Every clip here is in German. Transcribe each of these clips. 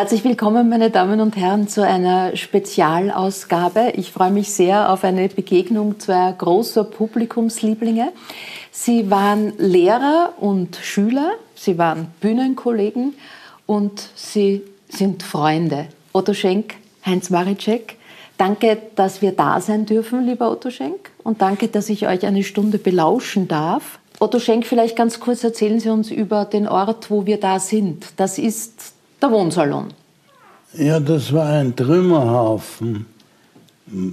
Herzlich willkommen, meine Damen und Herren, zu einer Spezialausgabe. Ich freue mich sehr auf eine Begegnung zweier großer Publikumslieblinge. Sie waren Lehrer und Schüler, sie waren Bühnenkollegen und sie sind Freunde. Otto Schenk, Heinz Maricek, danke, dass wir da sein dürfen, lieber Otto Schenk, und danke, dass ich euch eine Stunde belauschen darf. Otto Schenk, vielleicht ganz kurz erzählen Sie uns über den Ort, wo wir da sind. Das ist der Wohnsalon. Ja, das war ein Trümmerhaufen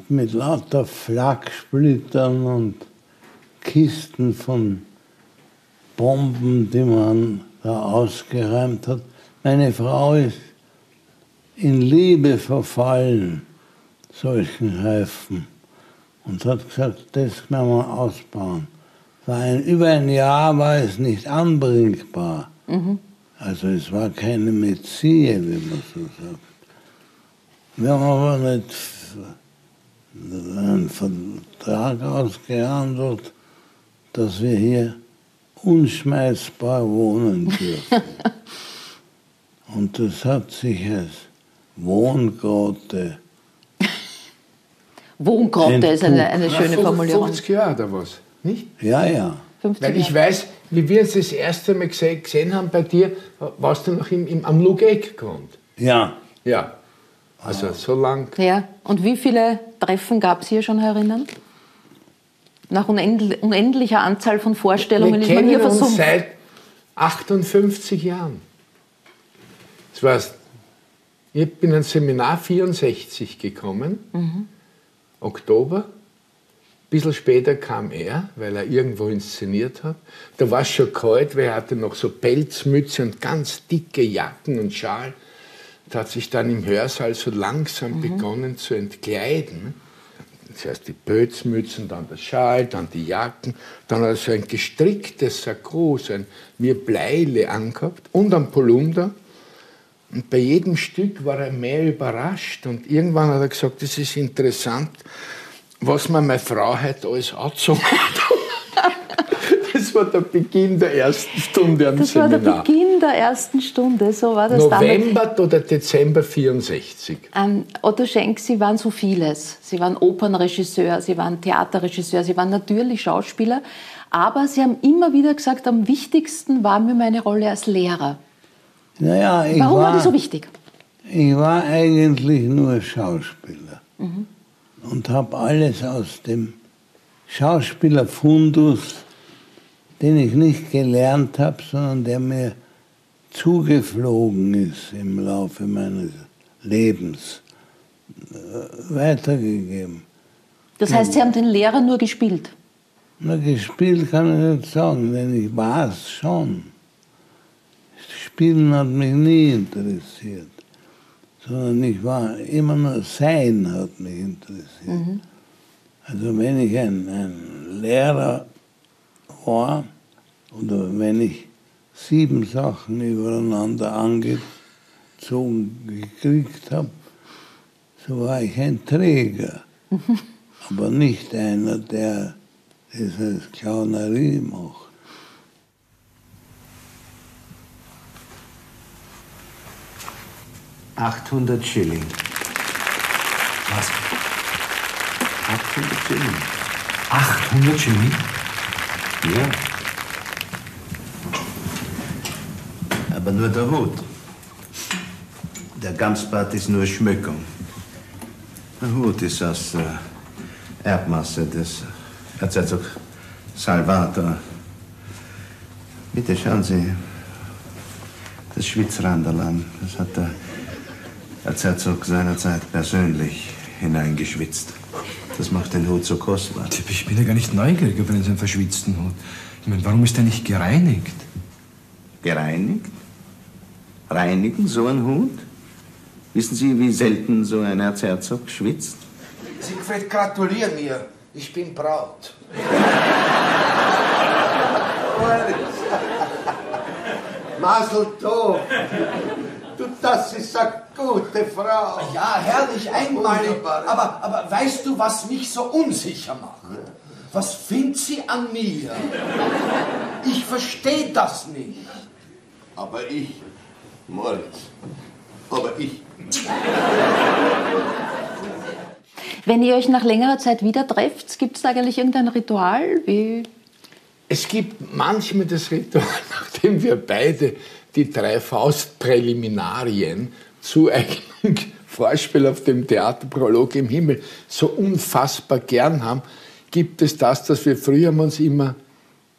mit lauter Flaksplittern und Kisten von Bomben, die man da ausgeräumt hat. Meine Frau ist in Liebe verfallen, solchen Häufen, und hat gesagt, das können wir ausbauen. War ein, über ein Jahr war es nicht anbringbar. Mhm. Also es war keine Mezzie, wie man so sagt. Wir haben aber nicht einen Vertrag ausgehandelt, dass wir hier unschmeißbar wohnen dürfen. Und das hat sich als Wohngrotte. Wohngrotte ist eine, eine schöne Formulierung. 50 Jahre oder was, nicht? Ja, ja. Weil ich weiß, wie wir es das erste Mal gesehen haben bei dir, warst du noch im, im, am Lugeck gewohnt. Ja. Ja. Also so lang. Ja. Und wie viele Treffen gab es hier schon herinnen? Nach unendlicher Anzahl von Vorstellungen wir ist man hier versumpft. Seit 58 Jahren. Das war's. Ich bin ins Seminar 64 gekommen, mhm. Oktober. Ein bisschen später kam er, weil er irgendwo inszeniert hat. Da war es schon kalt, weil er hatte noch so Pelzmütze und ganz dicke Jacken und Schal. Hat sich dann im Hörsaal so langsam mhm. begonnen zu entkleiden. Zuerst die Pelzmützen, dann der Schal, dann die Jacken. Dann hat er so ein gestricktes Sakko, so ein mir Bleile angehabt und ein Polunder. Und bei jedem Stück war er mehr überrascht. Und irgendwann hat er gesagt, das ist interessant, was mir meine Frau heute alles angezogen hat. Das war der Beginn der ersten Stunde am das Seminar. Das war der Beginn der ersten Stunde, so war das November damals. oder Dezember 64? Ähm, Otto Schenk, Sie waren so vieles. Sie waren Opernregisseur, Sie waren Theaterregisseur, Sie waren natürlich Schauspieler. Aber Sie haben immer wieder gesagt, am wichtigsten war mir meine Rolle als Lehrer. Naja, Warum war, war die so wichtig? Ich war eigentlich nur Schauspieler mhm. und habe alles aus dem Schauspielerfundus, den ich nicht gelernt habe, sondern der mir zugeflogen ist im Laufe meines Lebens, äh, weitergegeben. Das heißt, Sie haben den Lehrer nur gespielt? Na, gespielt kann ich nicht sagen, denn ich war es schon. Spielen hat mich nie interessiert, sondern ich war immer nur Sein hat mich interessiert. Mhm. Also wenn ich ein, ein Lehrer war oder wenn ich sieben Sachen übereinander angezogen gekriegt habe, so war ich ein Träger, mhm. aber nicht einer, der das als Clownerie macht. 800 Schilling. Was? 800 Schilling. 800 Schilling? Ja. Aber nur der Hut. Der Gamsbart ist nur Schmückung. Der Hut ist aus äh, Erbmasse des Erzherzog Salvator. Bitte schauen Sie, das Schwitzranderland, das hat der Erzherzog seinerzeit persönlich hineingeschwitzt. Das macht den Hut so kostbar. Ich bin ja gar nicht neugierig auf einen verschwitzten Hut. Ich meine, warum ist der nicht gereinigt? Gereinigt? Reinigen so ein Hut? Wissen Sie, wie selten so ein Erzherzog schwitzt? Siegfried, gratulier mir. Ich bin Braut. Masel tov. Das ist eine gute Frau. Ja, herrlich, einmalig. Aber, aber weißt du, was mich so unsicher macht? Was findet sie an mir? Ich verstehe das nicht. Aber ich, Moritz, aber ich. Wenn ihr euch nach längerer Zeit wieder trefft, gibt es da eigentlich irgendein Ritual? Wie Es gibt manchmal das Ritual, nachdem wir beide die drei Faustpräliminarien zu einem Vorspiel auf dem Theaterprolog im Himmel so unfassbar gern haben, gibt es das, dass wir früher haben uns immer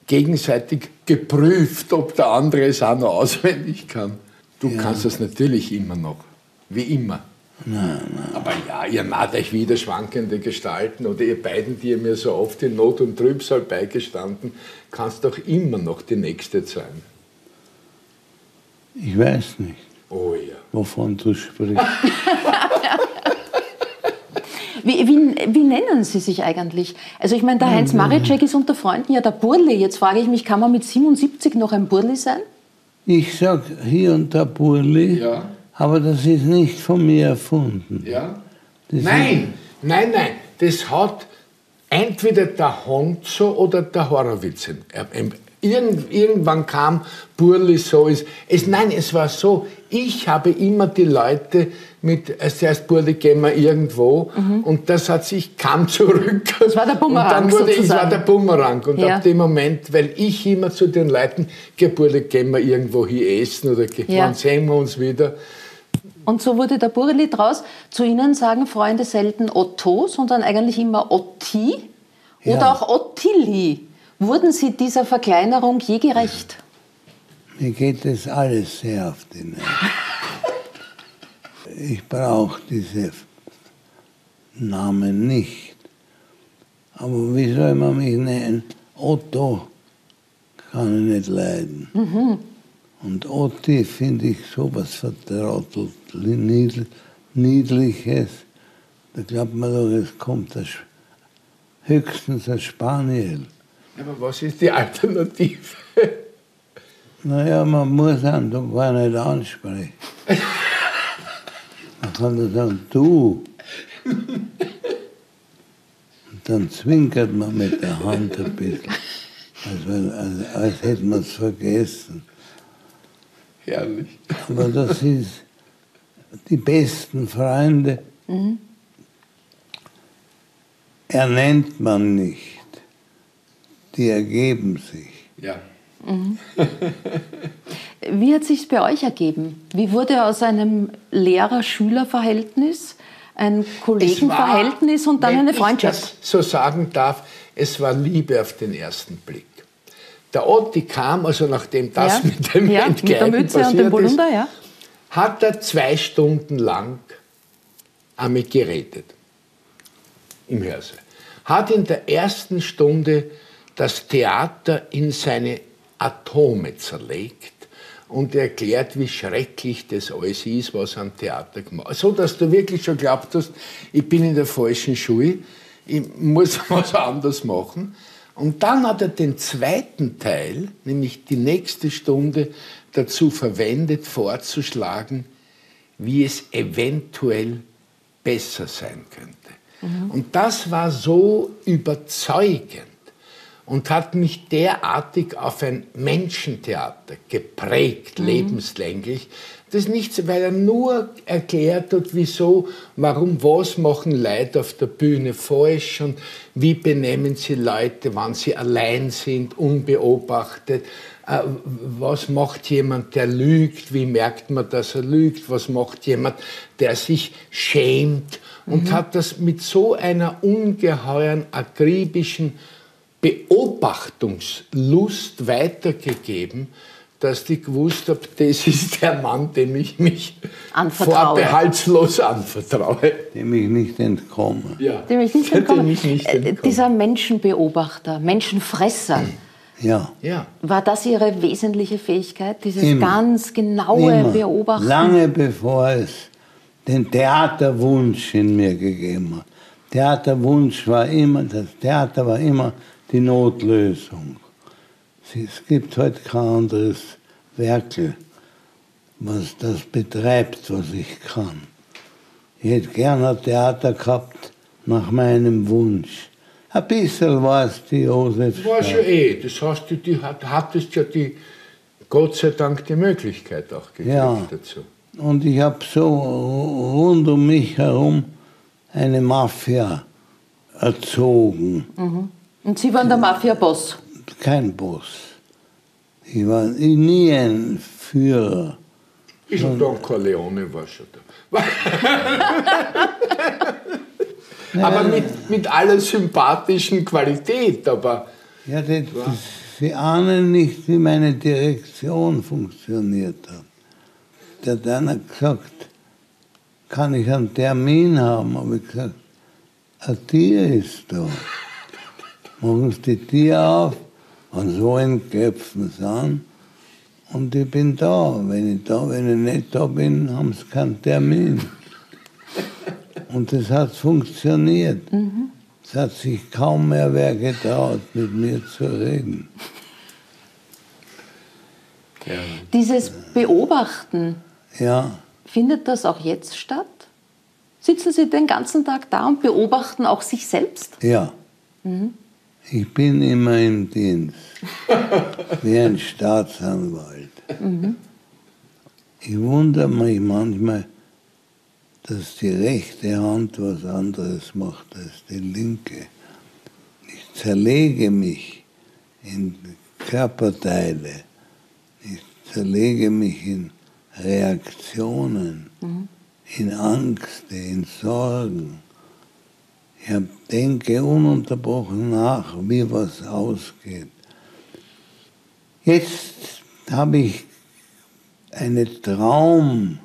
gegenseitig geprüft, ob der andere es auch noch auswendig kann. Du kannst das natürlich immer noch, wie immer. Aber ja, ihr naht euch wieder schwankende Gestalten oder ihr beiden, die ihr mir so oft in Not und Trübsal beigestanden, kannst doch immer noch die Nächste sein. Ich weiß nicht, Oh ja. wovon du sprichst. Wie, wie, wie nennen Sie sich eigentlich? Also ich meine, der Heinz Maricek ist unter Freunden ja der Burli. Jetzt frage ich mich, kann man mit 77 noch ein Burli sein? Ich sag hier und da Burli, Ja. aber das ist nicht von mir erfunden. Ja? Das Nein, nein, nein. Das hat entweder der Honzo oder der Horowitz. Irgend, irgendwann kam Burli so. Ist, es, nein, es war so. Ich habe immer die Leute mit, als erst Burli gehen wir irgendwo und das hat sich, kam zurück. Das war der Bumerang Und dann wurde, es war der Bumerang. Und Ja. ab dem Moment, weil ich immer zu den Leuten, geh Burli, gehen wir irgendwo hier essen oder Ja. wann sehen wir uns wieder. Und so wurde der Burli draus. Zu Ihnen sagen Freunde selten Otto, sondern eigentlich immer Otti oder Ja. auch Ottilli. Wurden Sie dieser Verkleinerung je gerecht? Mir geht das alles sehr auf die Nerven. Ich brauche diese Namen nicht. Aber wie soll man mich nennen? Otto kann ich nicht leiden. Und Otti finde ich sowas vertrottelt, niedl- niedliches. Da glaubt man doch, es kommt Sch- höchstens ein Spaniel. Aber was ist die Alternative? Naja, man muss einen doch gar nicht ansprechen. Man kann nur sagen, du. Und dann zwinkert man mit der Hand ein bisschen, als, wenn, als, als hätte man es vergessen. Herrlich. Aber das ist die besten Freunde. Ernennt man nicht. Die ergeben sich. Ja. Wie hat sich bei euch ergeben? Wie wurde aus einem Lehrer-Schüler-Verhältnis ein Kollegenverhältnis und dann wenn eine Ich Freundschaft? das so sagen darf, es war Liebe auf den ersten Blick. Der Otti kam, also nachdem das Ja. mit dem Ja, mit der Mütze und passiert dem Polunder, ist, ja. hat er zwei Stunden lang an mich geredet. Im Hörsaal. Hat in der ersten Stunde das Theater in seine Atome zerlegt und erklärt, wie schrecklich das alles ist, was am Theater gemacht So, dass du wirklich schon glaubt hast, ich bin in der falschen Schule, ich muss was anderes machen. Und dann hat er den zweiten Teil, nämlich die nächste Stunde, dazu verwendet, vorzuschlagen, wie es eventuell besser sein könnte. Und das war so überzeugend und hat mich derartig auf ein Menschentheater geprägt, lebenslänglich. Das nicht, weil er nur erklärt hat, wieso, warum, was machen Leute auf der Bühne falsch und wie benehmen sie Leute, wann sie allein sind, unbeobachtet. Äh, Was macht jemand, der lügt? Wie merkt man, dass er lügt? Was macht jemand, der sich schämt? Und hat das mit so einer ungeheuren, akribischen Beobachtungslust weitergegeben, dass ich gewusst habe, das ist der Mann, dem ich mich Anvertraue. vorbehaltslos anvertraue. dem ich nicht entkomme. Ja. Dem ich nicht Dem entkomme. ich nicht Äh, entkomme. Dieser Menschenbeobachter, Menschenfresser, Ja. Ja. war das Ihre wesentliche Fähigkeit? Dieses Immer. ganz genaue Immer. Beobachten? Lange bevor es den Theaterwunsch in mir gegeben hat. Theaterwunsch war immer, das Theater war immer die Notlösung. Es gibt heute kein anderes Werkel, was das betreibt, was ich kann. Ich hätte gerne ein Theater gehabt nach meinem Wunsch. Ein bisschen war es die Josef. War schon eh. Das heißt, du die, hat- hattest ja die, Gott sei Dank die Möglichkeit auch gekriegt Ja. dazu. Und ich habe so rund um mich herum eine Mafia erzogen. Und Sie waren der Mafia-Boss. Kein Boss. Ich war nie ein Führer. Bisschen Don Corleone war schon da. aber mit, mit aller sympathischen Qualität, aber Ja, das, das, Sie ahnen nicht, wie meine Direktion funktioniert hat. Da hat einer gesagt, kann ich einen Termin haben? Habe ich gesagt, ein Tier ist da. Machen Sie die Tier auf und so entköpfen sie an. Und ich bin da. Wenn ich da, wenn ich nicht da bin, haben sie keinen Termin. Und das hat funktioniert. Es hat sich kaum mehr wer getraut, mit mir zu reden. Dieses Beobachten, Ja, findet das auch jetzt statt? Sitzen Sie den ganzen Tag da und beobachten auch sich selbst? ja. Ich bin immer im Dienst, wie ein Staatsanwalt. Ich wundere mich manchmal, dass die rechte Hand was anderes macht als die linke. Ich zerlege mich in Körperteile. Ich zerlege mich in Reaktionen, in Angst, in Sorgen. Ich hab- denke ununterbrochen nach, wie was ausgeht. Jetzt habe ich eine Traumzeit.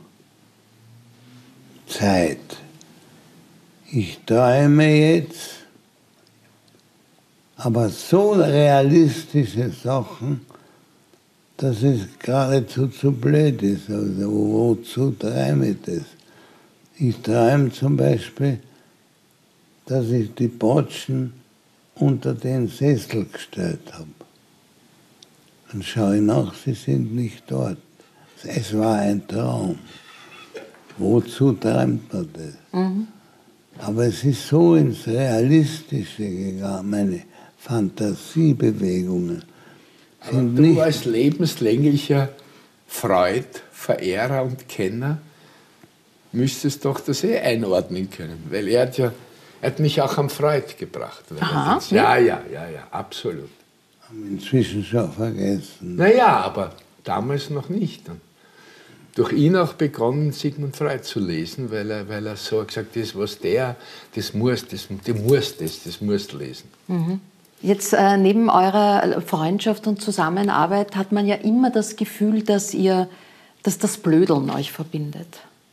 Ich träume jetzt, aber so realistische Sachen, dass es geradezu zu blöd ist. Also wozu träume ich das? Ich träume zum Beispiel, dass ich die Botschen unter den Sessel gestellt habe. Dann schaue ich nach, sie sind nicht dort. Es war ein Traum. Wozu träumt man das? Aber es ist so ins Realistische gegangen, meine Fantasiebewegungen. Aber Sind du nicht, als lebenslänglicher Freud, Verehrer und Kenner müsstest doch das eh einordnen können, weil er hat ja, hat mich auch am Freud gebracht. Aha, das- Ja, ja, ja, ja, absolut. haben inzwischen schon vergessen. Naja, aber damals noch nicht. Und durch ihn auch begonnen, Sigmund Freud zu lesen, weil er, weil er so gesagt hat, das, was der, das muss, das, du musst das, das musst du lesen. Jetzt äh, neben eurer Freundschaft und Zusammenarbeit hat man ja immer das Gefühl, dass ihr, dass das Blödeln euch verbindet.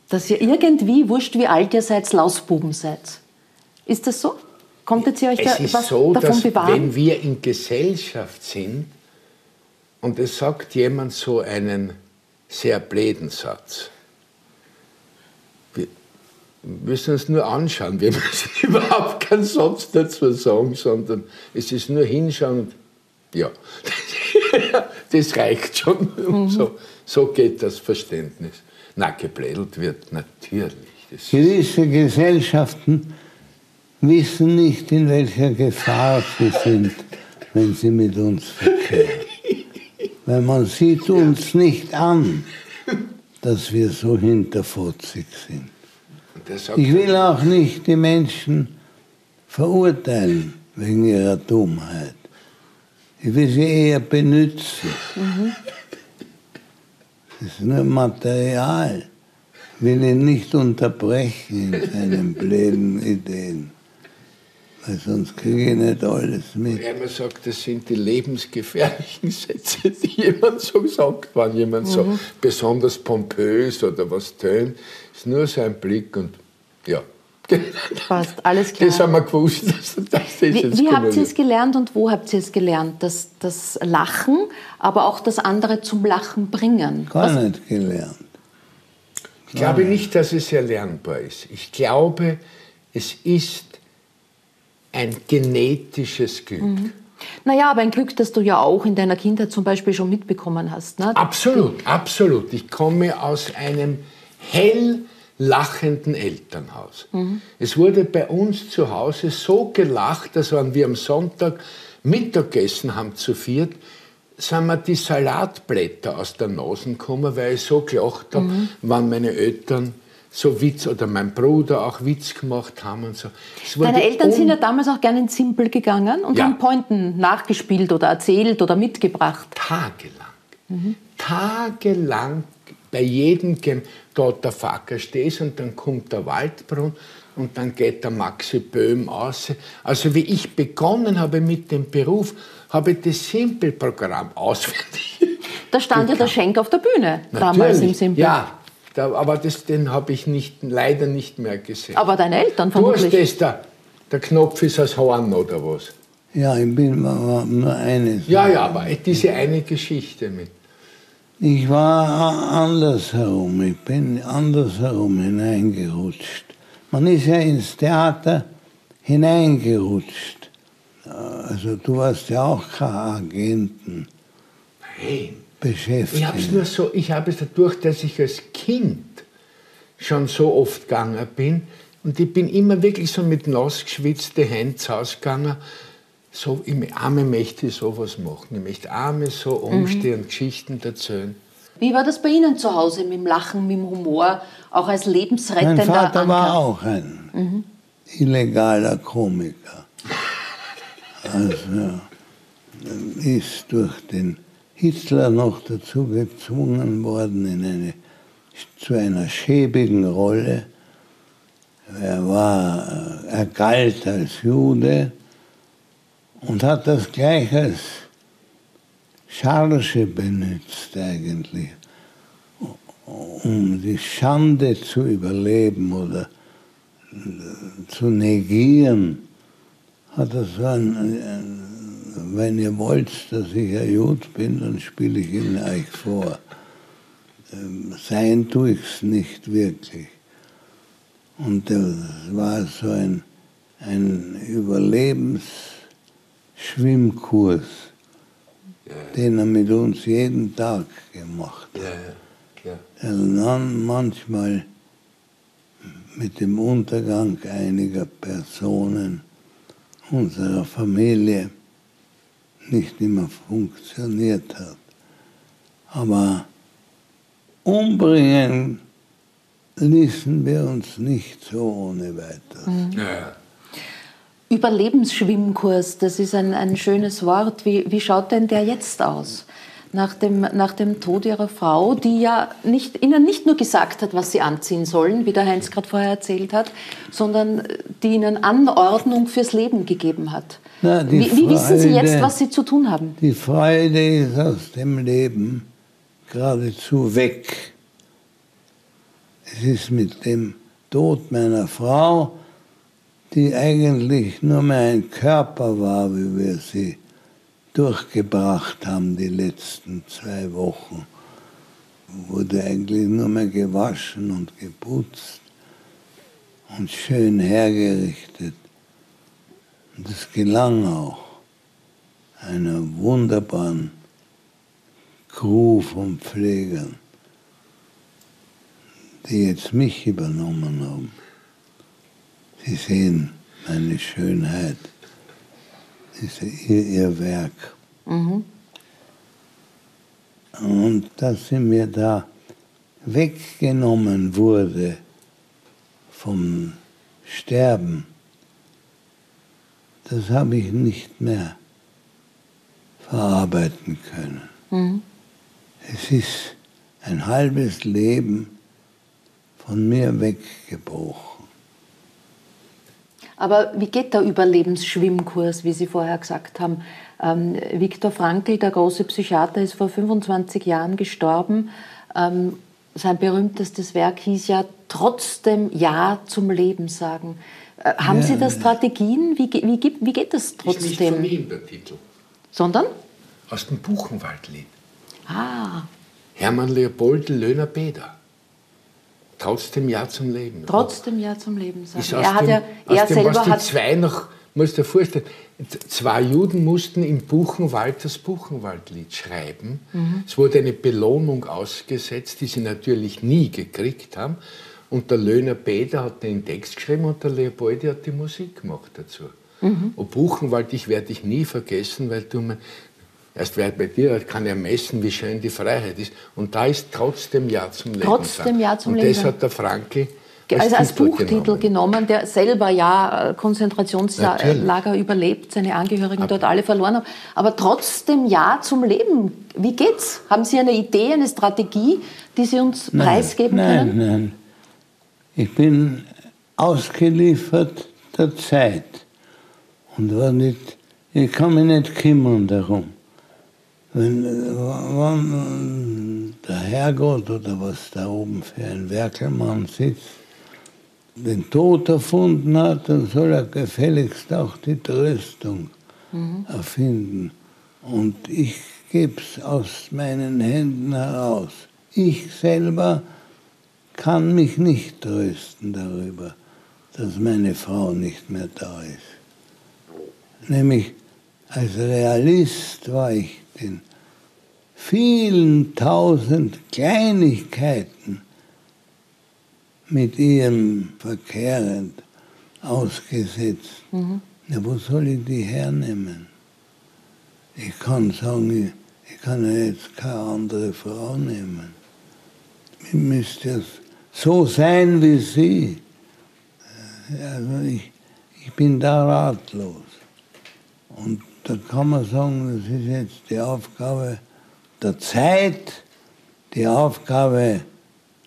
Dass ihr irgendwie, wurscht wie alt ihr seid, Lausbuben seid. Ist das so? Konntet ihr euch da Es ist was so, davon dass bewahren? wenn wir in Gesellschaft sind und es sagt jemand so einen sehr bläden Satz, wir müssen uns nur anschauen, wir müssen überhaupt keinen Satz dazu sagen, sondern es ist nur hinschauen und ja, das reicht schon. Und so, so geht das Verständnis. Na, geblädelt wird natürlich. Das ist, Gewisse Gesellschaften wissen nicht, in welcher Gefahr sie sind, wenn sie mit uns verkehren. Weil man sieht uns nicht an, dass wir so hinterfotzig sind. Ich will auch nicht die Menschen verurteilen wegen ihrer Dummheit. Ich will sie eher benützen. Das ist nur Material. Ich will ihn nicht unterbrechen in seinen blöden Ideen. Weil sonst kriege ich nicht alles mit. Er immer sagt, das sind die lebensgefährlichen Sätze, die jemand so sagt, wenn jemand so besonders pompös oder was tönt. Ist nur sein Blick und ja. Passt, alles klar. Das haben wir gewusst, dass das ist Wie, wie habt ihr es gelernt und wo habt ihr es gelernt? Das, das Lachen, aber auch das andere zum Lachen bringen. Gar nicht gelernt. Ich glaube nicht, dass es erlernbar ist. Ich glaube, es ist ein genetisches Glück. Naja, aber ein Glück, das du ja auch in deiner Kindheit zum Beispiel schon mitbekommen hast. Ne? Absolut, absolut. Ich komme aus einem hell lachenden Elternhaus. Es wurde bei uns zu Hause so gelacht, dass wenn wir am Sonntag Mittagessen haben zu viert, sind mir die Salatblätter aus der Nase gekommen, weil ich so gelacht habe, Mhm. wann meine Eltern so Witz oder mein Bruder auch Witz gemacht haben und so. Deine Eltern sind ja damals auch gerne ins Simpel gegangen und Ja. haben Pointen nachgespielt oder erzählt oder mitgebracht. tagelang. Tagelang bei jedem Game, dort der Facker stehst und dann kommt der Waldbrunn und dann geht der Maxi Böhm aus. Also wie ich begonnen habe mit dem Beruf, habe ich das Simpelprogramm auswendig. Da stand ja der Schenk auf der Bühne damals im Simpel. Ja, da, aber das, den habe ich nicht, leider nicht mehr gesehen. Aber deine Eltern du hast vermutlich. das da, der Knopf ist aus Horn oder was? Ja, ich bin nur eines. Ja, ja, aber diese eine Geschichte mit. Ich war andersherum, ich bin andersherum hineingerutscht. Man ist ja ins Theater hineingerutscht. Also du warst ja auch kein Agenten Nein. Beschäftigt. Ich habe es nur so, ich habe es dadurch, dass ich als Kind schon so oft gegangen bin und ich bin immer wirklich so mit nass geschwitzte Händen zu Hause gegangen. So, ich arme möchte ich sowas machen. Ich möchte arme so umstehen und Geschichten erzählen. Wie war das bei Ihnen zu Hause mit dem Lachen, mit dem Humor, auch als lebensrettender mein Vater war Anker? auch ein illegaler Komiker. Also ist durch den Hitler noch dazu gezwungen worden in eine, zu einer schäbigen Rolle. Er war, er galt als Jude und hat das gleich als Charge benutzt eigentlich, um die Schande zu überleben oder zu negieren, hat er so ein, ein wenn ihr wollt, dass ich ein Jud bin, dann spiele ich Ihnen euch vor. Ähm, Sein tue ich's nicht wirklich. Und das war so ein, ein Überlebensschwimmkurs, den er mit uns jeden Tag gemacht hat. Ja, ja. Also dann manchmal mit dem Untergang einiger Personen unserer Familie nicht immer funktioniert hat. Aber umbringen ließen wir uns nicht so ohne weiteres. Ja, ja. Überlebensschwimmkurs, das ist ein, ein schönes Wort. Wie, wie schaut denn der jetzt aus? Nach dem, nach dem Tod Ihrer Frau, die ja nicht, Ihnen nicht nur gesagt hat, was Sie anziehen sollen, wie der Heinz gerade vorher erzählt hat, sondern die Ihnen Anordnung fürs Leben gegeben hat. Na, wie, wie wissen Sie jetzt, was Sie zu tun haben? Die Freude ist aus dem Leben geradezu weg. Es ist mit dem Tod meiner Frau, die eigentlich nur mehr ein Körper war, wie wir sie durchgebracht haben die letzten zwei Wochen, wurde eigentlich nur mehr gewaschen und geputzt und schön hergerichtet. Und das gelang auch einer wunderbaren Crew von Pflegern, die jetzt mich übernommen haben. Sie sehen meine Schönheit, ist ihr, ihr Werk. Und dass sie mir da weggenommen wurde vom Sterben, das habe ich nicht mehr verarbeiten können. Es ist ein halbes Leben von mir weggebrochen. Aber wie geht der Überlebensschwimmkurs, wie Sie vorher gesagt haben? Ähm, Viktor Frankl, der große Psychiater, ist vor 25 Jahren gestorben. Ähm, sein berühmtestes Werk hieß ja Trotzdem Ja zum Leben sagen. Äh, haben Ja, Sie da. Strategien? Wie, wie, wie geht das Ist nicht von trotzdem? ihm der Titel. Sondern? Aus dem Buchenwaldlied. Ah, Hermann Leopold Löhner Beder. Trotzdem Ja zum Leben. trotzdem Ja zum Leben sagen. Ist aus Er hat dem, ja, er aus dem, selber was die hat zwei noch, musst du dir vorstellen, zwei Juden mussten im Buchenwald das Buchenwaldlied schreiben. Mhm. Es wurde eine Belohnung ausgesetzt, die sie natürlich nie gekriegt haben. Und der Löhner Beder hat den Text geschrieben und der Leopoldi hat die Musik gemacht dazu. Mhm. Und Buchenwald, ich werde dich nie vergessen, weil du mein, Erst wer bei dir kann ja messen, wie schön die Freiheit ist. Und da ist trotzdem Ja zum Leben. Trotzdem Ja zum Und Leben. das hat der Franke also als Titel Buchtitel genommen. genommen. der selber ja äh, Konzentrationslager Natürlich. überlebt, seine Angehörigen dort alle verloren haben, aber trotzdem ja zum Leben. Wie geht's? Haben Sie eine Idee, eine Strategie, die Sie uns preisgeben nein, können? Nein, Ich bin ausgeliefert der Zeit. Und war nicht, ich kann mich nicht kümmern darum. Wenn, äh, wenn der Herrgott oder was da oben für ein Werkelmann sitzt, den Tod erfunden hat, dann soll er gefälligst auch die Tröstung erfinden. Und ich gebe es aus meinen Händen heraus. Ich selber kann mich nicht trösten darüber, dass meine Frau nicht mehr da ist. Nämlich als Realist war ich den vielen tausend Kleinigkeiten mit ihrem verkehrend ausgesetzt. Ja, wo soll ich die hernehmen? Ich kann sagen, ich, kann ja jetzt keine andere Frau nehmen. Ich müsste so sein wie sie. Also ich, ich bin da ratlos. Und da kann man sagen, das ist jetzt die Aufgabe der Zeit, die Aufgabe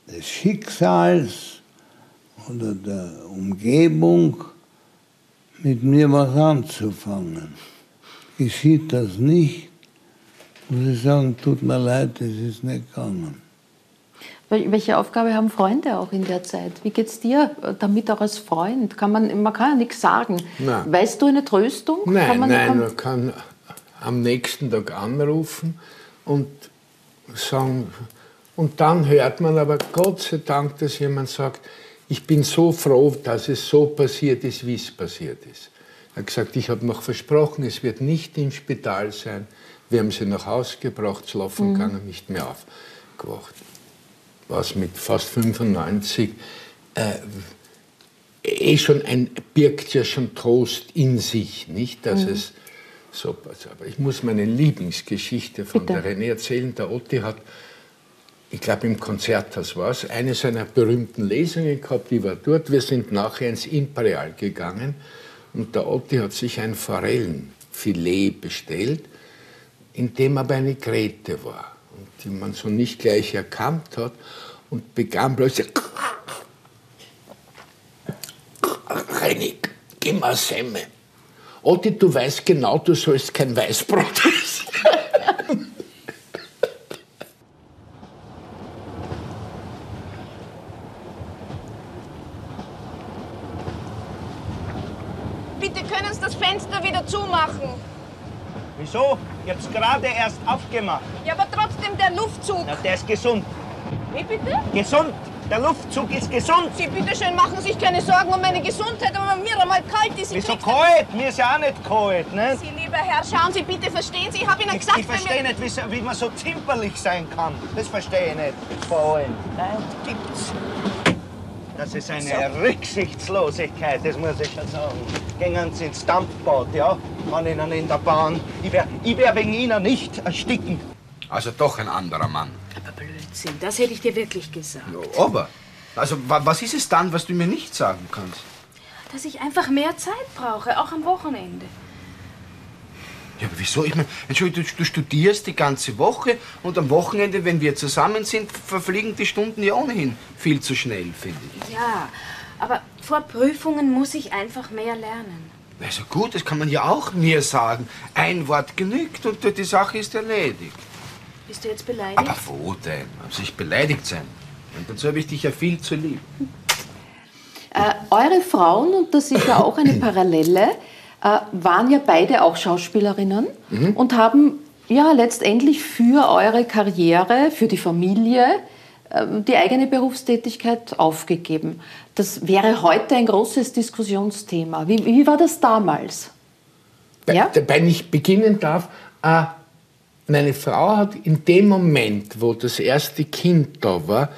des Schicksals oder der Umgebung, mit mir was anzufangen. Geschieht das nicht, muss ich sagen, tut mir leid, es ist nicht gegangen. Wel- Welche Aufgabe haben Freunde auch in der Zeit? Wie geht's dir äh, damit auch als Freund? Kann man, man kann ja nichts sagen. Nein. Weißt du eine Tröstung? Nein, kann man, nein, kann, man kann am nächsten Tag anrufen und sagen, und dann hört man aber Gott sei Dank, dass jemand sagt, ich bin so froh, dass es so passiert ist, wie es passiert ist. Er hat gesagt, ich habe noch versprochen, es wird nicht im Spital sein. Wir haben sie nach Hause gebracht, schlafen Mhm. kann er nicht mehr aufgewacht. Was mit fast 95 äh, eh schon ein, birgt ja schon Trost in sich, nicht, dass es so passiert. Aber ich muss meine Lieblingsgeschichte von Bitte. der René erzählen. Der Otti hat, ich glaube im Konzerthaus war es, eine seiner berühmten Lesungen gehabt, die war dort. Wir sind nachher ins Imperial gegangen und der Otti hat sich ein Forellenfilet bestellt, in dem aber eine Grete war die man so nicht gleich erkannt hat und begann plötzlich René, gib mir Semme. Otti, du weißt genau, du sollst kein Weißbrot essen. Bitte können Sie das Fenster wieder zumachen. Wieso? Ich hab's gerade erst aufgemacht. Ja, aber trotzdem der Luftzug. Na, der ist gesund. Wie bitte? Gesund! Der Luftzug ist gesund! Sie bitte schön machen sich keine Sorgen um meine Gesundheit, aber wenn mir einmal kalt ist, ich Wieso kalt? Mir ist ja auch nicht kalt, ne? Sie, lieber Herr, schauen Sie bitte, verstehen Sie? Ich habe Ihnen Ich, gesagt, ich verstehe nicht, wie, so- wie man so zimperlich sein kann. Das verstehe ich nicht. Vor allem. Nein, gibt's. Das ist eine Rücksichtslosigkeit, das muss ich schon sagen. Gehen Sie ins Dampfbad, ja? An Ihnen in der Bahn. Ich ich wär wegen Ihnen nicht ersticken. Also doch ein anderer Mann. Aber Blödsinn, das hätte ich dir wirklich gesagt. Aber, also wa- was ist es dann, was du mir nicht sagen kannst? Dass ich einfach mehr Zeit brauche, auch am Wochenende. Ja, aber wieso? Ich meine, Entschuldigung, du, du studierst die ganze Woche und am Wochenende, wenn wir zusammen sind, verfliegen die Stunden ja ohnehin viel zu schnell, finde ich. Ja, aber vor Prüfungen muss ich einfach mehr lernen. Also gut, das kann man ja auch mir sagen. Ein Wort genügt und die Sache ist erledigt. Bist du jetzt beleidigt? Aber wo denn? Man muss nicht beleidigt sein. Und dazu habe ich dich ja viel zu lieb. Äh, eure Frauen, und das ist ja auch eine Parallele, äh, waren ja beide auch Schauspielerinnen und haben ja letztendlich für eure Karriere, für die Familie, ähm, die eigene Berufstätigkeit aufgegeben. Das wäre heute ein großes Diskussionsthema. Wie, wie war das damals? Ja? Wenn ich beginnen darf, äh, meine Frau hat in dem Moment, wo das erste Kind da war,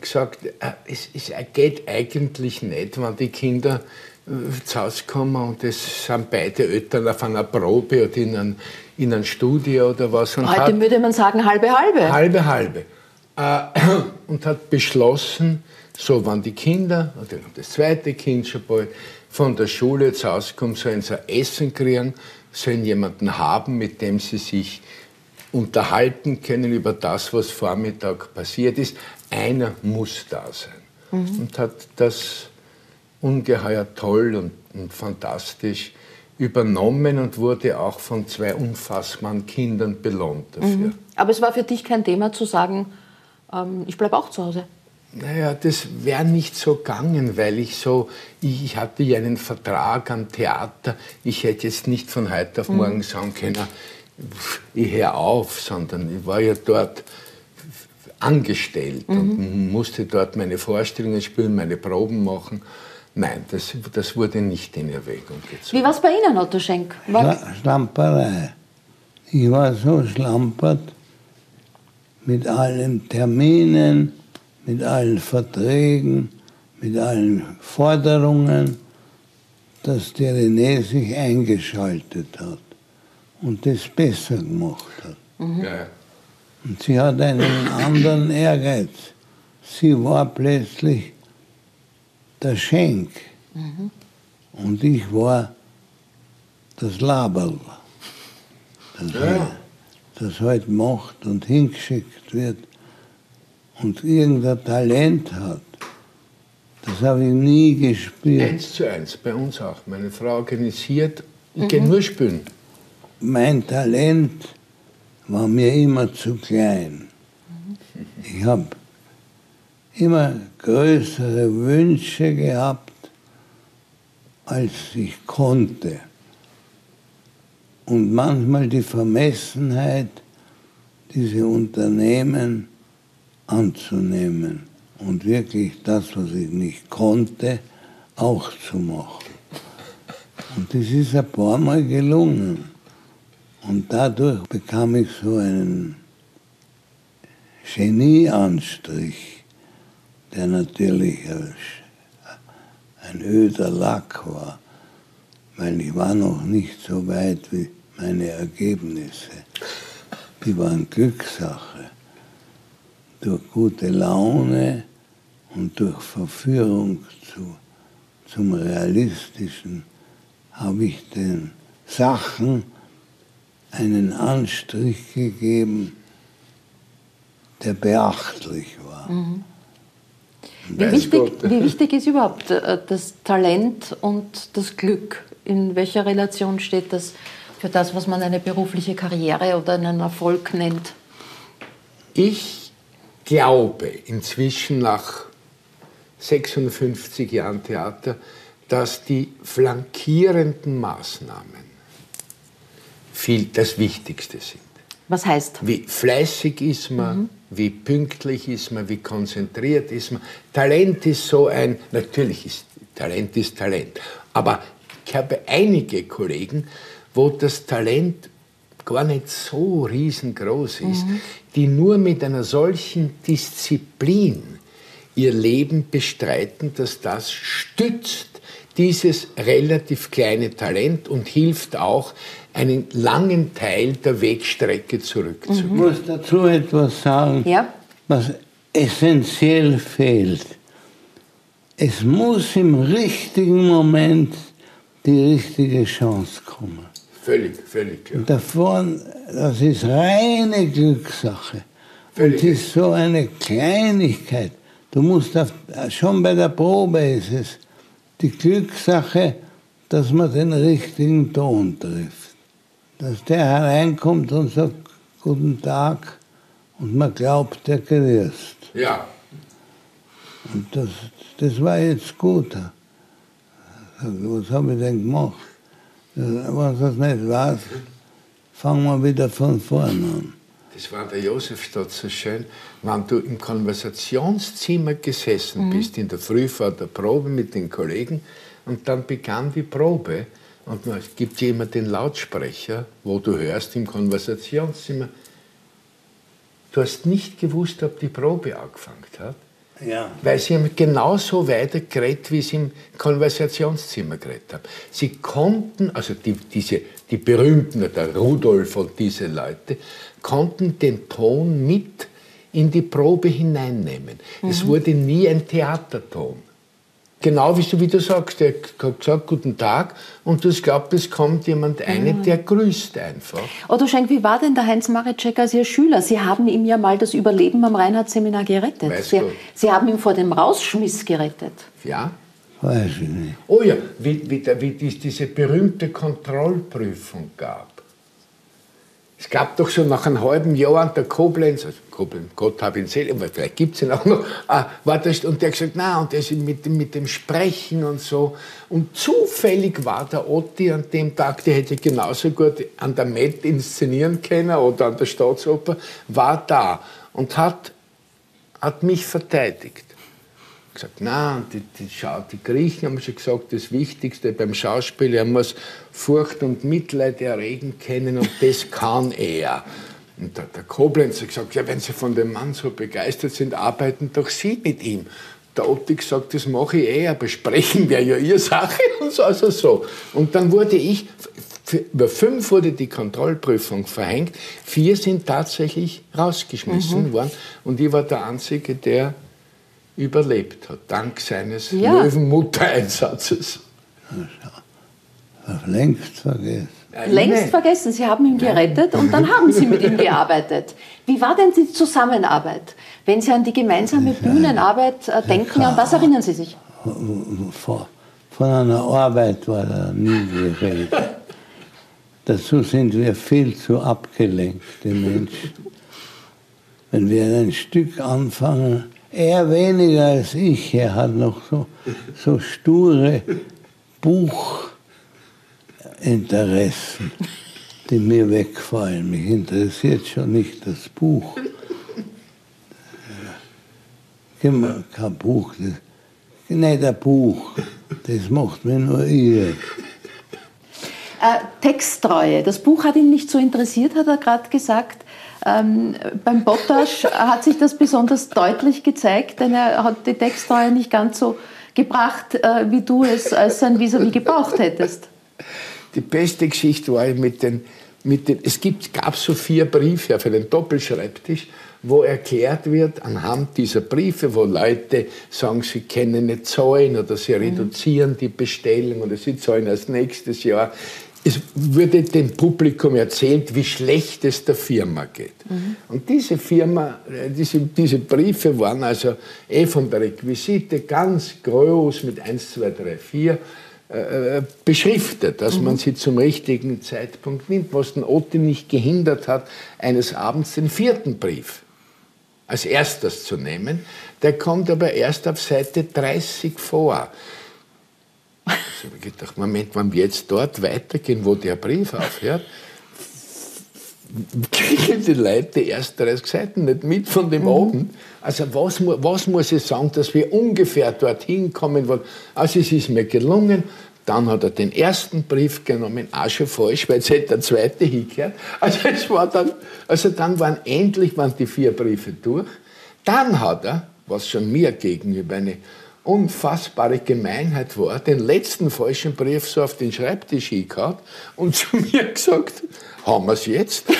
gesagt, äh, es, es geht eigentlich nicht, wenn die Kinder äh, zu Hause gekommen und es sind beide Eltern auf einer Probe oder in einem, in einem Studio oder was. Und Heute hat, würde man sagen halbe halbe. Halbe, halbe. Äh, und hat beschlossen, so wenn die Kinder, oder das zweite Kind schon bald, von der Schule zu Hause kommen, sollen sie ein Essen kriegen, sollen jemanden haben, mit dem sie sich unterhalten können über das, was Vormittag passiert ist. Einer muss da sein. Mhm. Und hat das ungeheuer toll und, und fantastisch übernommen und wurde auch von zwei unfassbaren Kindern belohnt dafür. Mhm. Aber es war für dich kein Thema zu sagen, ähm, ich bleibe auch zu Hause. Naja, das wäre nicht so gegangen, weil ich so, ich, ich, hatte ja einen Vertrag am Theater. Ich hätte jetzt nicht von heute auf mhm. morgen mhm. sagen können, ich höre auf, sondern ich war ja dort angestellt mhm. und musste dort meine Vorstellungen spielen, meine Proben machen. Nein, das, das wurde nicht in Erwägung gezogen. Wie war es bei Ihnen, Otto Schenk? War Schlamperei. Ich war so schlampert mit allen Terminen, mit allen Verträgen, mit allen Forderungen, dass der René sich eingeschaltet hat und das besser gemacht hat. Mhm. Ja. Und sie hat einen anderen Ehrgeiz. Sie war plötzlich der Schenk mhm. und ich war das Laberl, das, ja. halt, das halt macht und hingeschickt wird und irgendein Talent hat. Das habe ich nie gespürt. Eins zu eins, bei uns auch. Meine Frau organisiert, ich mhm. nur spielen. Mein Talent war mir immer zu klein. Ich habe immer größere Wünsche gehabt, als ich konnte. Und manchmal die Vermessenheit, diese Unternehmen anzunehmen und wirklich das, was ich nicht konnte, auch zu machen. Und das ist ein paar Mal gelungen. Und dadurch bekam ich so einen Genieanstrich, der natürlich ein öder Lack war, weil ich war noch nicht so weit wie meine Ergebnisse. Die waren Glückssache. Durch gute Laune und durch Verführung zu, zum Realistischen habe ich den Sachen einen Anstrich gegeben, der beachtlich war. Mhm. Wie, wichtig, wie wichtig ist überhaupt äh, das Talent und das Glück? In welcher Relation steht das für das, was man eine berufliche Karriere oder einen Erfolg nennt? Ich glaube inzwischen nach 56 Jahren Theater, dass die flankierenden Maßnahmen viel das Wichtigste sind. Was heißt? Wie fleißig ist man, mhm. wie pünktlich ist man, wie konzentriert ist man. Talent ist so ein, natürlich ist Talent ist Talent, aber ich habe einige Kollegen, wo das Talent gar nicht so riesengroß ist, mhm. Die nur mit einer solchen Disziplin ihr Leben bestreiten, dass das stützt dieses relativ kleine Talent und hilft auch, einen langen Teil der Wegstrecke zurückzugehen. Ich muss dazu etwas sagen, ja? was essentiell fehlt. Es muss im richtigen Moment die richtige Chance kommen. Völlig, völlig. Ja. Und davon, das ist reine Glückssache. Völlig. Und es ist so eine Kleinigkeit. Du musst auf, schon bei der Probe ist es die Glückssache, dass man den richtigen Ton trifft. Dass der hereinkommt und sagt, guten Tag, und man glaubt, der grüßt. Ja. Und das, das war jetzt gut. Was habe ich denn gemacht? Wenn das nicht weiß, fangen wir wieder von vorne an. Das war der Josefstadt so schön, wenn du im Konversationszimmer gesessen mhm. bist, in der Früh vor der Probe mit den Kollegen, und dann begann die Probe, und man gibt dir immer den Lautsprecher, wo du hörst im Konversationszimmer. Du hast nicht gewusst, ob die Probe angefangen hat. Ja. Weil sie haben genauso weiter geredet, wie sie im Konversationszimmer geredet haben. Sie konnten, also die, diese, die berühmten, der Rudolf und diese Leute, konnten den Ton mit in die Probe hineinnehmen. Es wurde nie ein Theaterton. Genau wie, so, wie du sagst, der hat gesagt, guten Tag, und du hast glaubt, es kommt jemand ein, der grüßt einfach. Otto Schenk, wie war denn der Heinz Maritschek als Ihr Schüler? Sie haben ihm ja mal das Überleben am Reinhardt-Seminar gerettet. Weiß Sie, Gott. Sie haben ihn vor dem Rausschmiss gerettet. Ja? Weiß ich nicht. Oh ja, wie, wie, wie es diese berühmte Kontrollprüfung gab. Es gab doch so nach einem halben Jahr an der Koblenz, also Koblenz, Gott hab ihn selig, vielleicht gibt es ihn auch noch, ah, war das, und der hat gesagt, na, und der ist mit, dem- mit dem Sprechen und so. Und zufällig war der Otti an dem Tag, der hätte genauso gut an der Met inszenieren können oder an der Staatsoper, war da und hat, hat mich verteidigt gesagt, na, und die, die, die Griechen haben schon gesagt, das Wichtigste beim Schauspiel, er muss Furcht und Mitleid erregen können und das kann er. Und der, der Koblenz hat gesagt, ja, wenn Sie von dem Mann so begeistert sind, arbeiten doch Sie mit ihm. Der Otti gesagt, das mache ich eh, aber sprechen wäre ja Ihre Sache und so, also so. Und dann wurde ich, über fünf wurde die Kontrollprüfung verhängt, vier sind tatsächlich rausgeschmissen Mhm. worden und ich war der Einzige, der überlebt hat, dank seines Ja. Löwenmutter-Einsatzes. Längst vergessen. Längst vergessen, Sie haben ihn gerettet und dann haben Sie mit ihm gearbeitet. Wie war denn die Zusammenarbeit? Wenn Sie an die gemeinsame Bühnenarbeit äh, denken, an was erinnern Sie sich? Von, einer Arbeit war da nie die Rede. Dazu sind wir viel zu abgelenkte Menschen. Wenn wir ein Stück anfangen, er weniger als ich, er hat noch so, so sture Buchinteressen, die mir wegfallen. Mich interessiert schon nicht das Buch. Kein Buch, das, nicht ein Buch, das macht mir nur ihr. Äh, Texttreue. Das Buch hat ihn nicht so interessiert, hat er gerade gesagt. Ähm, beim Bottasch hat sich das besonders deutlich gezeigt, denn er hat die Texttreue nicht ganz so gebracht, äh, wie du es als sein Vis-à-vis gebraucht hättest. Die beste Geschichte war mit den, mit den es gibt, gab so vier Briefe auf einem Doppelschreibtisch, wo erklärt wird, anhand dieser Briefe, wo Leute sagen, sie können nicht zahlen oder sie reduzieren die Bestellung oder sie zahlen erst nächstes Jahr. Es wurde dem Publikum erzählt, wie schlecht es der Firma geht. Und diese Firma, äh, diese, diese Briefe waren also eh von der Requisite ganz groß mit 1, 2, 3, 4 äh, beschriftet, dass man sie zum richtigen Zeitpunkt nimmt, was den Otti nicht gehindert hat, eines Abends den vierten Brief als erstes zu nehmen. Der kommt aber erst auf Seite 30 vor. Ich gedacht, Moment, wenn wir jetzt dort weitergehen, wo der Brief aufhört, kriegen die Leute die ersten 30 Seiten nicht mit von dem Abend. Also was, was muss ich sagen, dass wir ungefähr dorthin kommen wollen? Also es ist mir gelungen. Dann hat er den ersten Brief genommen, auch schon falsch, weil jetzt hätte der zweite hingehört. Also es war dann, also dann waren endlich waren die vier Briefe durch. Dann hat er, was schon mir gegenüber eine unfassbare Gemeinheit war, den letzten falschen Brief so auf den Schreibtisch hingehauen und zu mir gesagt, haben wir es jetzt?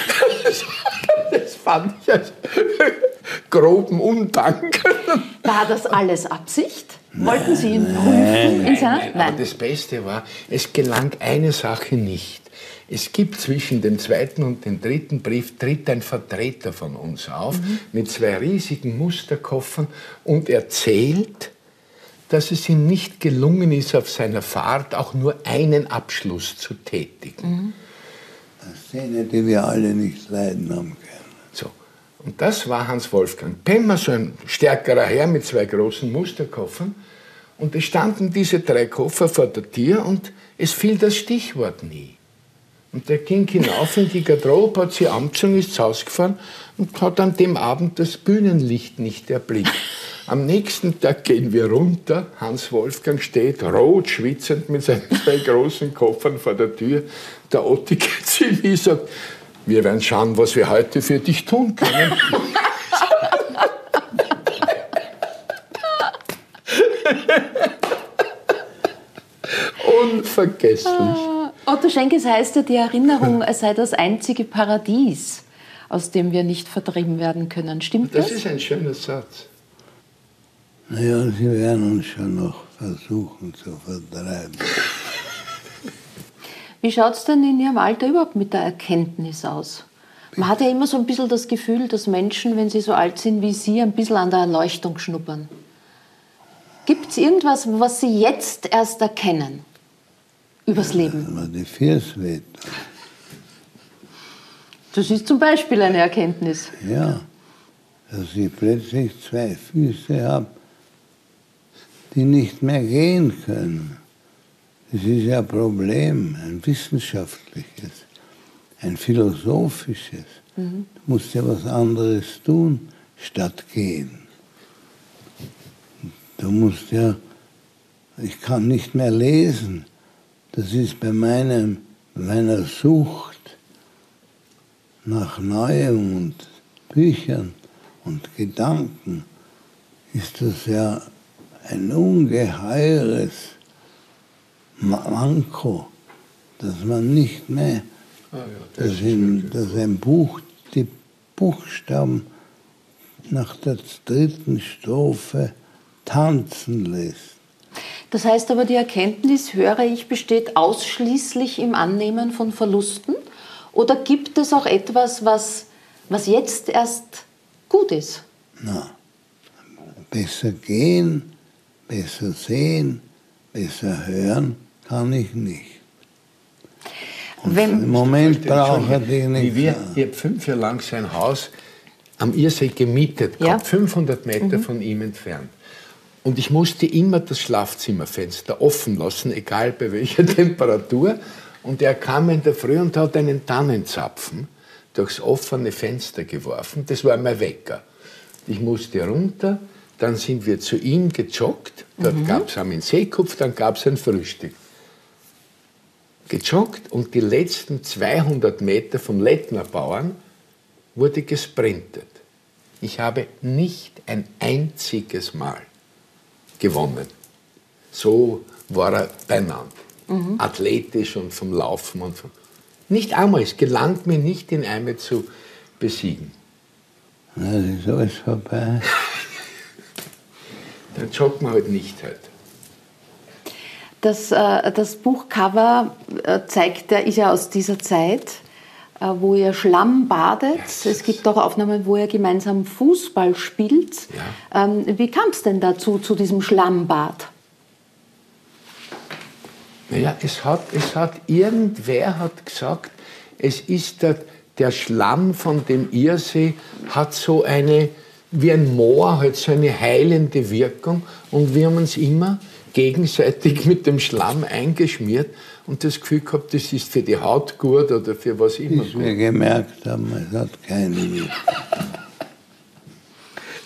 Das fand ich als groben Undank. War das alles Absicht? Wollten Sie ihn prüfen? in seiner- Nein, aber das Beste war, es gelang eine Sache nicht. Es gibt zwischen dem zweiten und dem dritten Brief tritt ein Vertreter von uns auf mit zwei riesigen Musterkoffern und erzählt, dass es ihm nicht gelungen ist, auf seiner Fahrt auch nur einen Abschluss zu tätigen. Eine Szene, die wir alle nicht leiden haben können. So. Und das war Hans Wolfgang Pemmer, so ein stärkerer Herr mit zwei großen Musterkoffern. Und es standen diese drei Koffer vor der Tür und es fiel das Stichwort nie. Und der ging hinauf in die Garderobe, hat sie angezogen, ist rausgefahren und hat an dem Abend das Bühnenlicht nicht erblickt. Am nächsten Tag gehen wir runter. Hans Wolfgang steht rot, schwitzend mit seinen zwei großen Koffern vor der Tür. Der Otti geht zu ihm und sagt, wir werden schauen, was wir heute für dich tun können. Unvergesslich. Otto Schenkes heißt ja, die Erinnerung sei das einzige Paradies, aus dem wir nicht vertrieben werden können. Stimmt das? Das ist ein schöner Satz. Naja, sie werden uns schon noch versuchen zu vertreiben. Wie schaut es denn in Ihrem Alter überhaupt mit der Erkenntnis aus? Man hat ja immer so ein bisschen das Gefühl, dass Menschen, wenn sie so alt sind wie Sie, ein bisschen an der Erleuchtung schnuppern. Gibt es irgendwas, was Sie jetzt erst erkennen übers Leben? Wenn man die Füße weht. Das ist zum Beispiel eine Erkenntnis. Ja, dass ich plötzlich zwei Füße habe, die nicht mehr gehen können. Das ist ja ein Problem, ein wissenschaftliches, ein philosophisches. Mhm. Du musst ja was anderes tun, statt gehen. Du musst ja, ich kann nicht mehr lesen. Das ist bei meinem, meiner Sucht nach Neuem und Büchern und Gedanken, ist das ja ein ungeheures Manko, dass man nicht mehr, Ah, ja, das dass, in, dass ein Buch die Buchstaben nach der dritten Strophe tanzen lässt. Das heißt aber, die Erkenntnis, höre ich, besteht ausschließlich im Annehmen von Verlusten? Oder gibt es auch etwas, was, was jetzt erst gut ist? Na, besser gehen, besser sehen, besser hören kann ich nicht. Und Im Moment brauche ich Wie nicht. wir, ich habe fünf Jahre lang sein Haus am Irsee gemietet, Ja. gehabt, 500 Meter Mhm. von ihm entfernt. Und ich musste immer das Schlafzimmerfenster offen lassen, egal bei welcher Temperatur. Und er kam in der Früh und hat einen Tannenzapfen durchs offene Fenster geworfen. Das war mein Wecker. Ich musste runter, dann sind wir zu ihm gejoggt. Dort Mhm. gab es einen Seekopf, dann gab es ein Frühstück. Gejoggt und die letzten 200 Meter vom Lettner Bauern wurde gesprintet. Ich habe nicht ein einziges Mal gewonnen. So war er benannt. Mhm. Athletisch und vom Laufen und vom. Nicht einmal, es gelangt mir nicht, ihn einmal zu besiegen. Na, das ist alles vorbei. Dann joggt man halt nicht heute. Das, äh, das Buchcover äh, zeigt, ja, ist ja aus dieser Zeit, wo ihr Schlamm badet. Es gibt auch Aufnahmen, wo ihr gemeinsam Fußball spielt. Ähm, wie kam es denn dazu, zu diesem Schlammbad? Naja, es hat, es hat, irgendwer hat gesagt, es ist der, der Schlamm von dem Irsee hat so eine, wie ein Moor, halt so eine heilende Wirkung und wir haben uns immer gegenseitig mit dem Schlamm eingeschmiert und das Gefühl gehabt, das ist für die Haut gut oder für was immer Bis wir gemerkt haben, es hat keine Wirkung.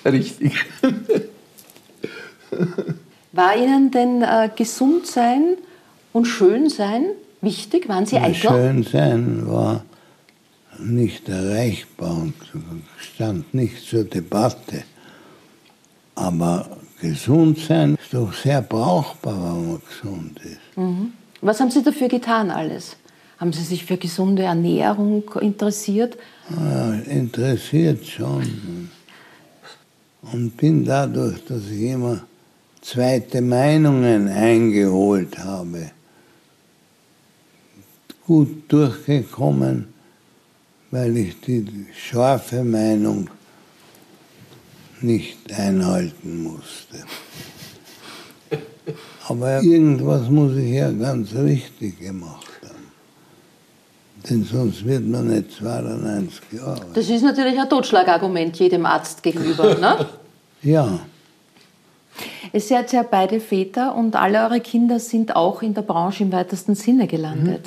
Richtig. War Ihnen denn äh, gesund sein und schön sein wichtig? Waren Sie Das Eichler? Schönsein war nicht erreichbar und stand nicht zur Debatte. Aber gesund sein ist doch sehr brauchbar, wenn man gesund ist. Mhm. Was haben Sie dafür getan alles? Haben Sie sich für gesunde Ernährung interessiert? Ja, interessiert schon. Und bin dadurch, dass ich immer zweite Meinungen eingeholt habe, gut durchgekommen, weil ich die scharfe Meinung nicht einhalten musste. Aber irgendwas muss ich ja ganz richtig gemacht haben. Denn sonst wird man nicht 92 Jahre alt. Das ist natürlich ein Totschlagargument jedem Arzt gegenüber. Ne? Ja, Ihr seid ja beide Väter und alle eure Kinder sind auch in der Branche im weitesten Sinne gelandet.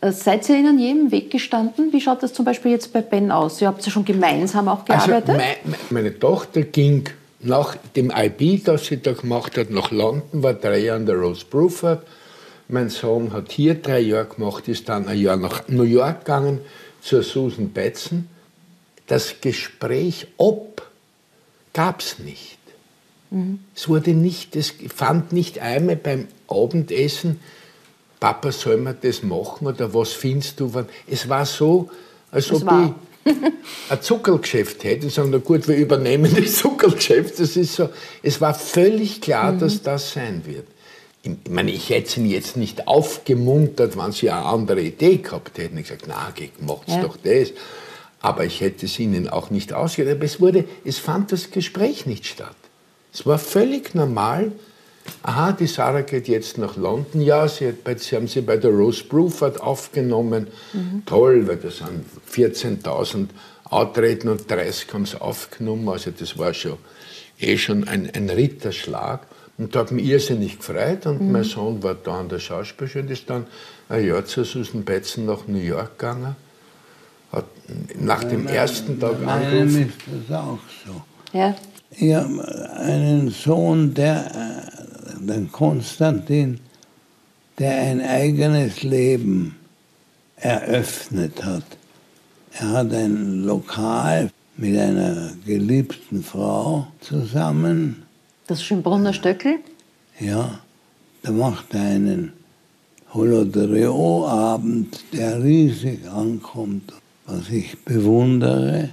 Äh, Seid ihr ihnen an jedem Weg gestanden? Wie schaut das zum Beispiel jetzt bei Ben aus? Ihr habt ja schon gemeinsam auch gearbeitet. Also mei- meine Tochter ging nach dem IB, das sie da gemacht hat, nach London, war drei Jahre an der Rose Bruford. Mein Sohn hat hier drei Jahre gemacht, ist dann ein Jahr nach New York gegangen zur Susan Betson. Das Gespräch ob gab es nicht. Mhm. Es wurde nicht, es fand nicht einmal beim Abendessen Papa, soll man das machen oder was findest du? wann-" Es war so, als Es ob war. ich ein Zuckergeschäft hätte und sagen, na gut, wir übernehmen das Zuckergeschäft. Das ist so, es war völlig klar, dass das sein wird. Ich meine, ich hätte ihn jetzt nicht aufgemuntert, wenn sie eine andere Idee gehabt hätten. Ich gesagt, na, geh, macht's Ja. doch das. Aber ich hätte es ihnen auch nicht ausgeredet. Aber es wurde, es fand das Gespräch nicht statt. Es war völlig normal. Aha, die Sarah geht jetzt nach London. Ja, sie, hat bei, sie haben sie bei der Rose Bruford aufgenommen. Toll, weil das sind 14.000 Auftreten und 30 haben sie aufgenommen. Also das war schon eh schon ein, ein Ritterschlag. Und da hat mich irrsinnig gefreut. Und Mhm. mein Sohn war da an der Schauspielschule und ist dann ein Jahr zu Susan Betzen nach New York gegangen. Hat nach dem ersten Tag angerufen. ist das auch so. Ja. Ich habe einen Sohn, der, äh, den Konstantin, der ein eigenes Leben eröffnet hat. Er hat ein Lokal mit einer geliebten Frau zusammen. Das Schönbrunner Stöckel. Ja, da macht er einen Holoderio-Abend, der riesig ankommt, was ich bewundere,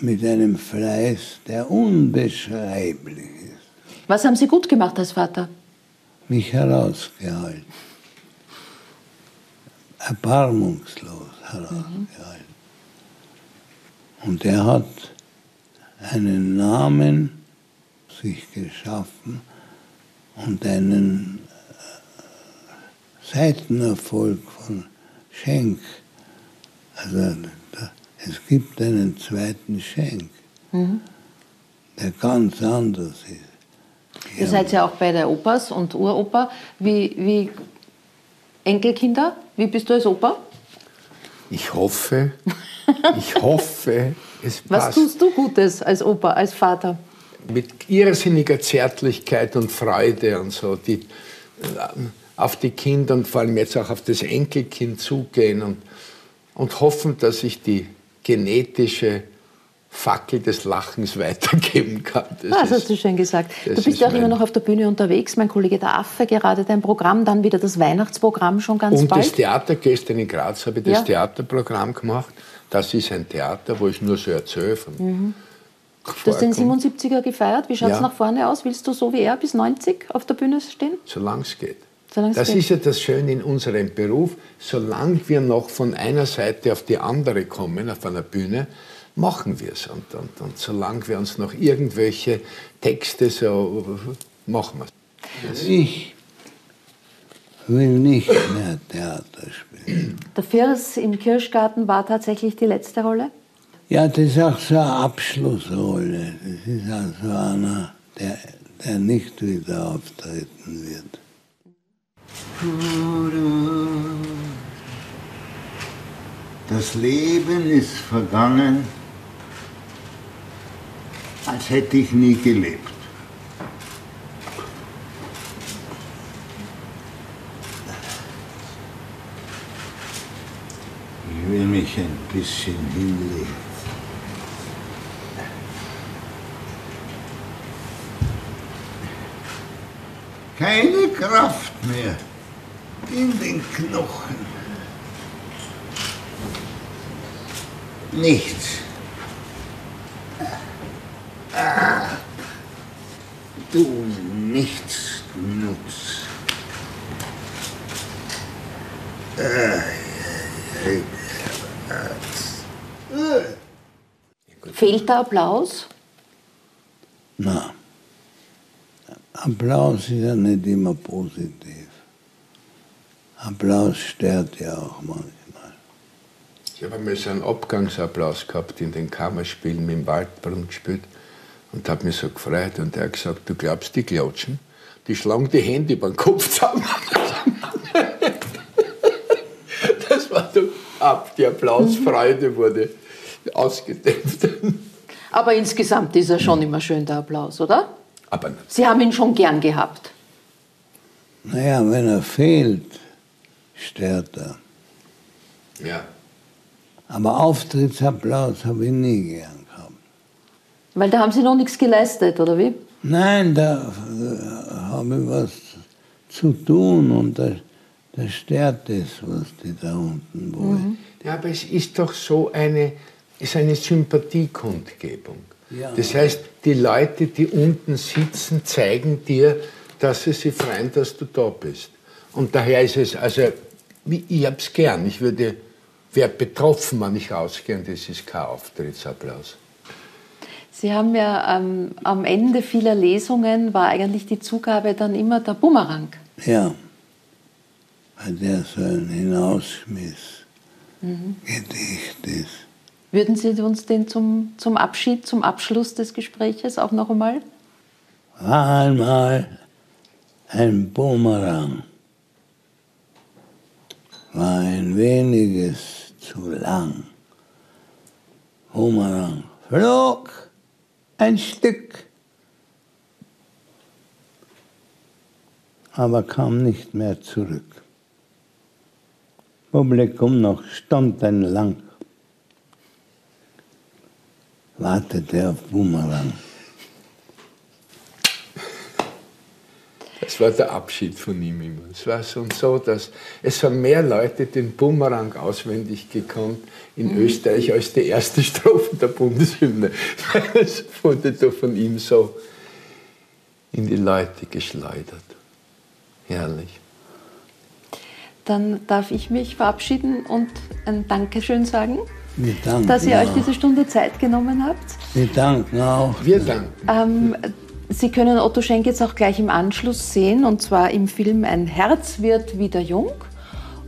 mit einem Fleiß, der unbeschreiblich ist. Was haben Sie gut gemacht als Vater? mich herausgehalten. Erbarmungslos herausgehalten. Und er hat einen Namen sich geschaffen und einen äh, Seitenerfolg von Schenk. Also es gibt einen zweiten Schenk, Mhm. der ganz anders ist. Ihr seid ja auch bei der Opas und Uropa. Wie, wie Enkelkinder? Wie bist du als Opa? Ich hoffe, ich hoffe, es Was passt. tust du Gutes als Opa, als Vater? mit irrsinniger Zärtlichkeit und Freude und so, die äh, auf die Kinder und vor allem jetzt auch auf das Enkelkind zugehen und, und hoffen, dass ich die genetische Fackel des Lachens weitergeben kann. Das ah, das ist- hast du schön gesagt. Du das bist ist ja auch immer noch auf der Bühne unterwegs. Mein Kollege der Affe, gerade dein Programm, dann wieder das Weihnachtsprogramm schon ganz und das bald. Theater, gestern in Graz habe ich das Ja. Theaterprogramm gemacht. Das ist ein Theater, wo ich nur so erzähle von Mhm. Du hast den Vorkommen. 77er gefeiert. Wie schaut es Ja. nach vorne aus? Willst du so wie er bis 90 auf der Bühne stehen? solange es geht. Solange es Das geht. ist ja das Schöne in unserem Beruf. Solange wir noch von einer Seite auf die andere kommen, auf einer Bühne, machen wir es. Und, und, und solange wir uns noch irgendwelche Texte so machen wir es. Ich will nicht mehr Theater spielen. Der Firs im Kirschgarten war tatsächlich die letzte Rolle. Ja, das ist auch so eine Abschlussrolle. Das ist also einer, der, der nicht wieder auftreten wird. Das Leben ist vergangen, als hätte ich nie gelebt. Ich will mich ein bisschen hinlegen. Keine Kraft mehr in den Knochen. Nichts. Du nichts nutz. Ah, Fehlt der Applaus? Na, Applaus ist ja nicht immer positiv. Applaus stört ja auch manchmal. Ich habe einmal so einen Abgangsapplaus gehabt in den Kammerspielen mit dem Waldbrunn gespielt und habe mich so gefreut. Und er hat gesagt, du glaubst, die klatschen? Die schlagen die Hände über den Kopf zusammen. das war so ab. Die Applausfreude wurde ausgedämpft. Aber insgesamt ist er schon immer schön, der Applaus, oder? Aber Sie haben ihn schon gern gehabt. Naja, wenn er fehlt, stört er. ja. Aber Auftrittsapplaus habe ich nie gern gehabt. Weil da haben Sie noch nichts geleistet, oder wie? Nein, da, da habe ich was zu tun und da Das stört das, was die da unten wollen. Ja, aber es ist doch so eine, ist eine Sympathiekundgebung. Ja. Das heißt, die Leute, die unten sitzen, zeigen dir, dass sie sich freuen, dass du da bist. Und daher ist es, also, wie- ich hab's gern. Ich würde, wäre betroffen, wenn ich rausgehe und das ist kein Auftrittsapplaus. Sie haben ja ähm, am Ende vieler Lesungen war eigentlich die Zugabe dann immer der Bumerang. Ja, weil der so ein Hinausschmiss Mhm. Gedicht ist. Würden Sie uns den zum, zum Abschied, zum Abschluss des Gespräches auch noch einmal? War einmal ein Bumerang, war ein weniges zu lang. Bumerang flog ein Stück, aber kam nicht mehr zurück. Publikum noch stundenlang wartete auf Bumerang. Das war der Abschied von ihm immer. Es war so und so, dass es haben mehr Leute den Bumerang auswendig gekonnt in Österreich als die erste Strophe der Bundeshymne. Es wurde da von ihm so in die Leute geschleudert. Herrlich. Dann darf ich mich verabschieden und ein Dankeschön sagen, Wir danken dass ihr euch auch. diese Stunde Zeit genommen habt. Wir danken auch. Wir danken. Ähm, Sie können Otto Schenk jetzt auch gleich im Anschluss sehen, und zwar im Film Ein Herz wird wieder jung.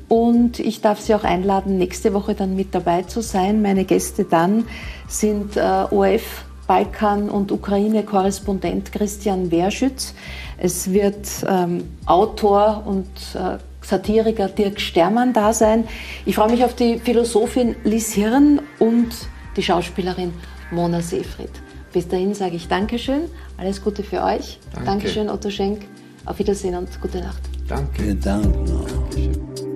Und ich darf Sie auch einladen, nächste Woche dann mit dabei zu sein. Meine Gäste dann sind äh, ORF Balkan- und Ukraine-Korrespondent Christian Wehrschütz. Es wird ähm, Autor und äh, Satiriker Dirk Stermann da sein. Ich freue mich auf die Philosophin Liz Hirn und die Schauspielerin Mona Seefried. Bis dahin sage ich Dankeschön, alles Gute für euch. Danke. Dankeschön, Otto Schenk. Auf Wiedersehen und gute Nacht. Danke. Wir danken auch.